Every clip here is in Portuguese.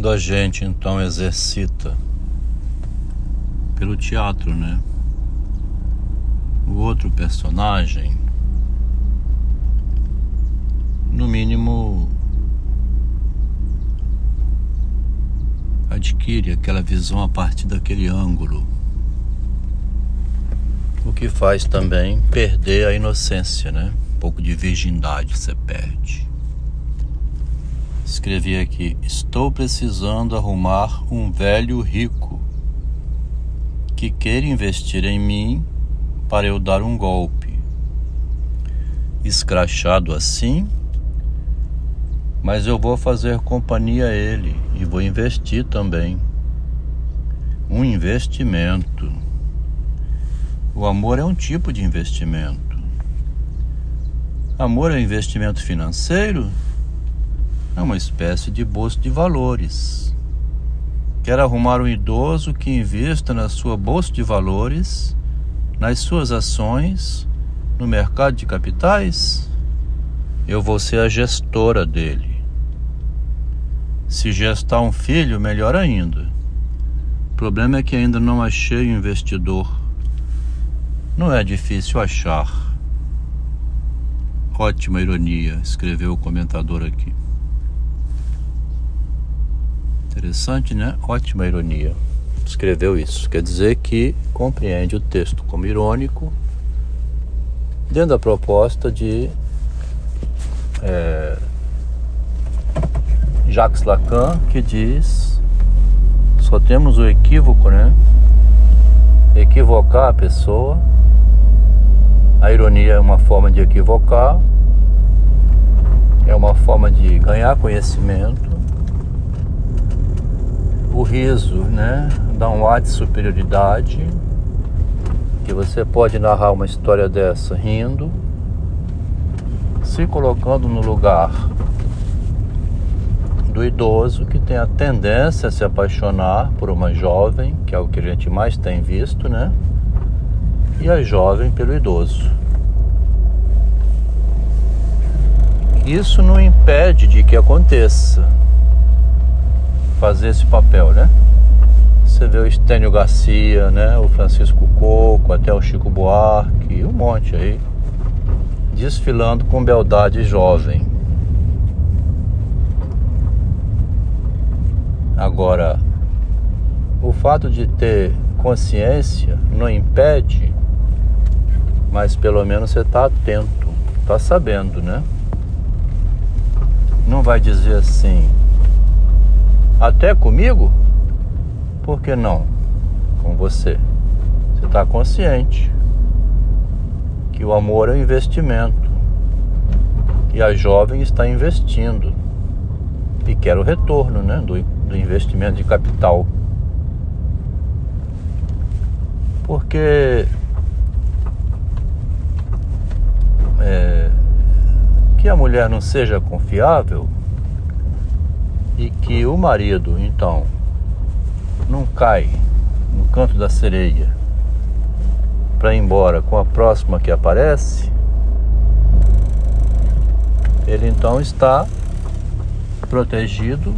Quando a gente então exercita pelo teatro, né? O outro personagem, no mínimo, adquire aquela visão a partir daquele ângulo. O que faz também perder a inocência, né? Um pouco de virgindade você perde. Escrevi aqui: Estou precisando arrumar um velho rico que queira investir em mim para eu dar um golpe. Escrachado assim, mas eu vou fazer companhia a ele e vou investir também. Um investimento. O amor é um tipo de investimento. Amor é investimento financeiro? É uma espécie de bolsa de valores. Quer arrumar um idoso que invista na sua bolsa de valores, nas suas ações, no mercado de capitais? Eu vou ser a gestora dele. Se gestar um filho, melhor ainda. O problema é que ainda não achei o investidor. Não é difícil achar. Ótima ironia, escreveu o comentador aqui. Interessante, né? Ótima ironia. Escreveu isso. Quer dizer que compreende o texto como irônico, dentro da proposta de é, Jacques Lacan, que diz: só temos o equívoco, né? Equivocar a pessoa. A ironia é uma forma de equivocar, é uma forma de ganhar conhecimento o riso, né? Dá um ar de superioridade. Que você pode narrar uma história dessa rindo, se colocando no lugar do idoso que tem a tendência a se apaixonar por uma jovem, que é o que a gente mais tem visto, né? E a jovem pelo idoso. Isso não impede de que aconteça fazer esse papel, né? Você vê o Estênio Garcia, né? O Francisco Coco, até o Chico Buarque, um monte aí, desfilando com beldade jovem. Agora, o fato de ter consciência não impede, mas pelo menos você está atento, está sabendo, né? Não vai dizer assim, até comigo? Por que não com você? Você está consciente que o amor é um investimento e a jovem está investindo e quer o retorno né, do, do investimento de capital. Porque é, que a mulher não seja confiável e que o marido, então, não cai no canto da sereia para ir embora com a próxima que aparece, ele então está protegido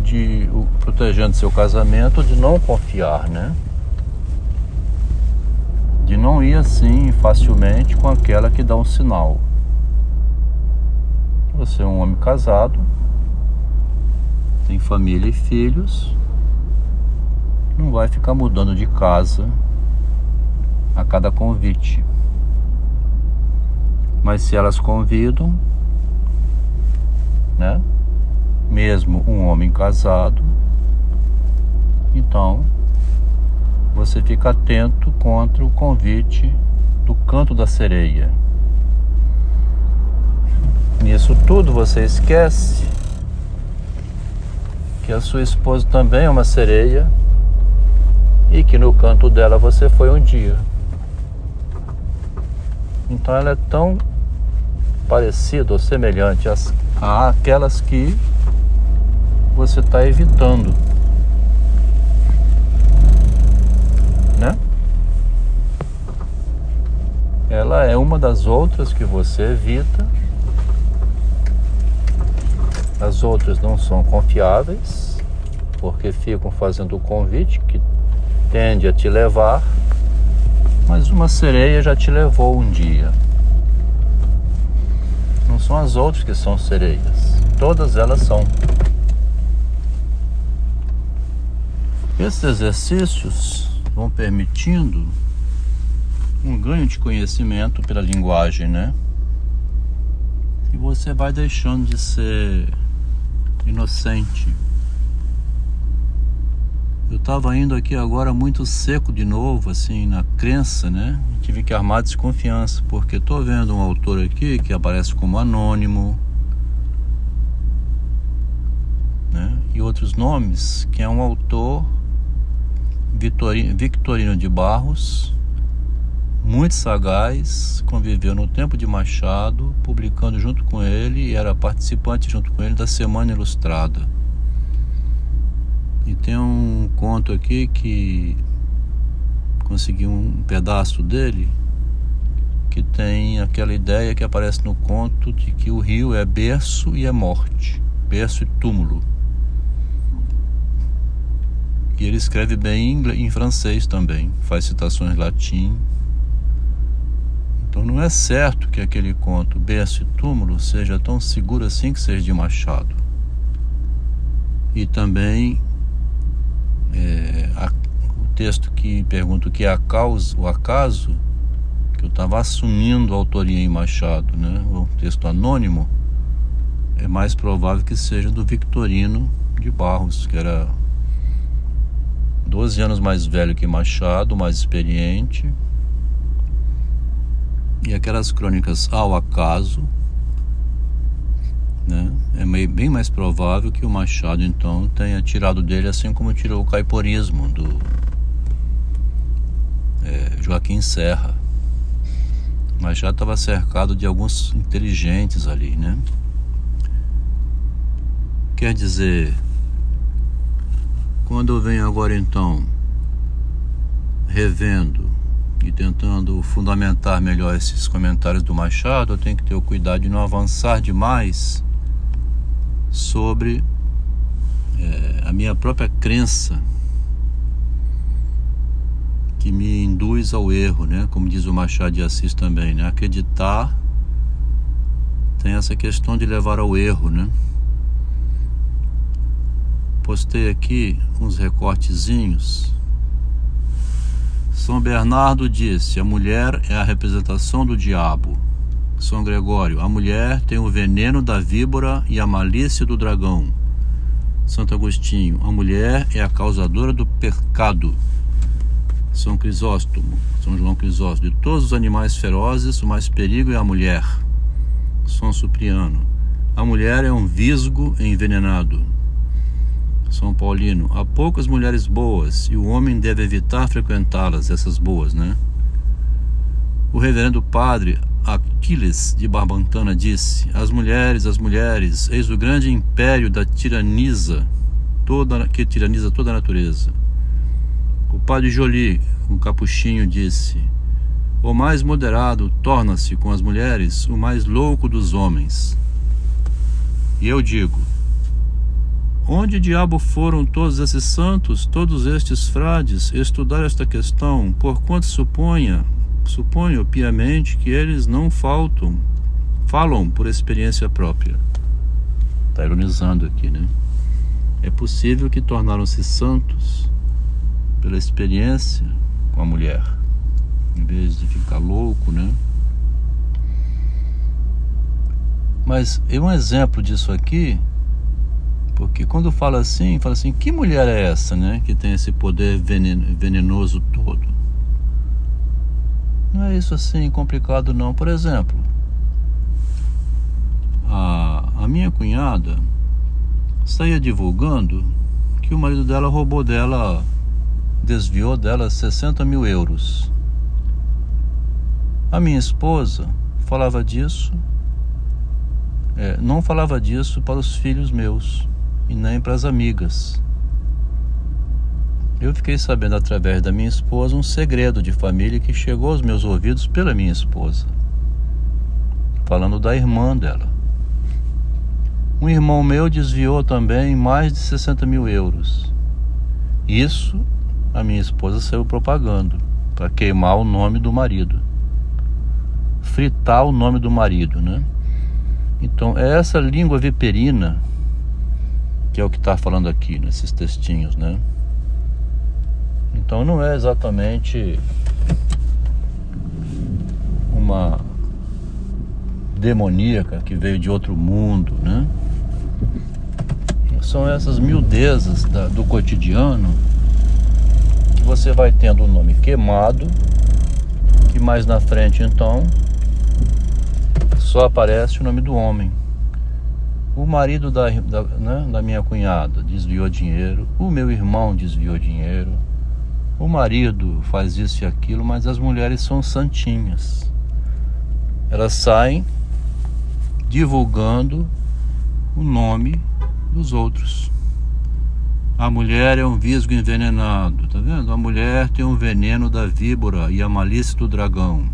de protegendo seu casamento de não confiar, né? De não ir assim facilmente com aquela que dá um sinal. Você é um homem casado, tem família e filhos, não vai ficar mudando de casa a cada convite. Mas se elas convidam, né? Mesmo um homem casado, então você fica atento contra o convite do canto da sereia. Nisso tudo você esquece que a sua esposa também é uma sereia e que no canto dela você foi um dia. Então ela é tão parecida ou semelhante às, àquelas que você está evitando. Né? Ela é uma das outras que você evita As outras não são confiáveis, porque ficam fazendo o convite que tende a te levar, mas uma sereia já te levou um dia. Não são as outras que são sereias, todas elas são. Esses exercícios vão permitindo um ganho de conhecimento pela linguagem, né? E você vai deixando de ser inocente. Eu estava indo aqui agora muito seco de novo, assim, na crença, né? Tive que armar desconfiança, porque estou vendo um autor aqui que aparece como anônimo, né? E outros nomes, que é um autor Victorino de Barros, muito sagaz, conviveu no tempo de Machado, publicando junto com ele e era participante junto com ele da Semana Ilustrada. E tem um conto aqui que consegui um pedaço dele que tem aquela ideia que aparece no conto de que o rio é berço e é morte, berço e túmulo. E ele escreve bem em francês também, faz citações latim. Então não é certo que aquele conto Berço e Túmulo seja tão seguro assim que seja de Machado. E também é, a, o texto que pergunta o que é a causa, o acaso, que eu estava assumindo a autoria em Machado, né? o texto anônimo, é mais provável que seja do Victorino de Barros, que era 12 anos mais velho que Machado, mais experiente. E aquelas crônicas ao acaso, né? É meio, bem mais provável que o Machado então tenha tirado dele assim como tirou o caiporismo do é, Joaquim Serra. Machado estava cercado de alguns inteligentes ali, né? Quer dizer, quando eu venho agora então revendo e tentando fundamentar melhor esses comentários do Machado, eu tenho que ter o cuidado de não avançar demais sobre é, a minha própria crença que me induz ao erro, né? Como diz o Machado de Assis também, né? Acreditar tem essa questão de levar ao erro, né? postei aqui uns recortezinhos. São Bernardo disse: a mulher é a representação do diabo. São Gregório: a mulher tem o veneno da víbora e a malícia do dragão. Santo Agostinho: a mulher é a causadora do pecado. São Crisóstomo, São João Crisóstomo: de todos os animais ferozes, o mais perigo é a mulher. São Supriano: a mulher é um visgo envenenado. São Paulino, há poucas mulheres boas e o homem deve evitar frequentá-las, essas boas, né? O reverendo padre Aquiles de Barbantana disse: As mulheres, as mulheres, eis o grande império da tiraniza, toda, que tiraniza toda a natureza. O padre Joly, um capuchinho, disse: O mais moderado torna-se com as mulheres o mais louco dos homens. E eu digo: Onde diabo foram todos esses santos, todos estes frades, estudar esta questão, porquanto suponha, suponho piamente que eles não faltam, falam por experiência própria. Está ironizando aqui, né? É possível que tornaram-se santos pela experiência com a mulher, em vez de ficar louco, né? Mas um exemplo disso aqui porque quando fala assim, fala assim, que mulher é essa, né? Que tem esse poder venenoso todo. Não é isso assim complicado não. Por exemplo, a, a minha cunhada saía divulgando que o marido dela roubou dela, desviou dela 60 mil euros. A minha esposa falava disso, é, não falava disso para os filhos meus e nem para as amigas. Eu fiquei sabendo através da minha esposa um segredo de família que chegou aos meus ouvidos pela minha esposa, falando da irmã dela. Um irmão meu desviou também mais de 60 mil euros. Isso a minha esposa saiu propagando para queimar o nome do marido, fritar o nome do marido, né? Então é essa língua viperina que é o que está falando aqui nesses textinhos, né? Então não é exatamente uma demoníaca que veio de outro mundo, né? São essas miudezas da, do cotidiano que você vai tendo o nome queimado, que mais na frente então só aparece o nome do homem. O marido da, da, né, da minha cunhada desviou dinheiro, o meu irmão desviou dinheiro, o marido faz isso e aquilo, mas as mulheres são santinhas. Elas saem divulgando o nome dos outros. A mulher é um visgo envenenado, tá vendo? A mulher tem um veneno da víbora e a malícia do dragão.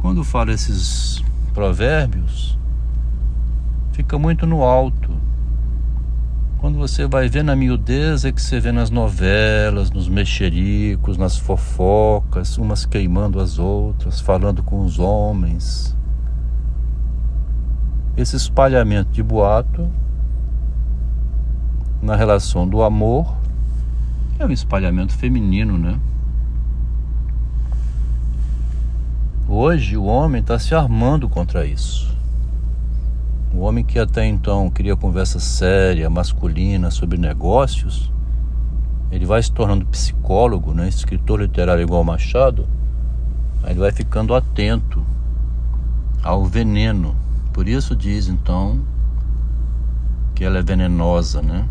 Quando fala esses provérbios, fica muito no alto. Quando você vai ver na miudeza que você vê nas novelas, nos mexericos, nas fofocas, umas queimando as outras, falando com os homens esse espalhamento de boato na relação do amor é um espalhamento feminino, né? Hoje o homem está se armando contra isso. O homem que até então queria conversa séria, masculina sobre negócios, ele vai se tornando psicólogo, né? escritor literário igual Machado, aí ele vai ficando atento ao veneno por isso diz então que ela é venenosa, né?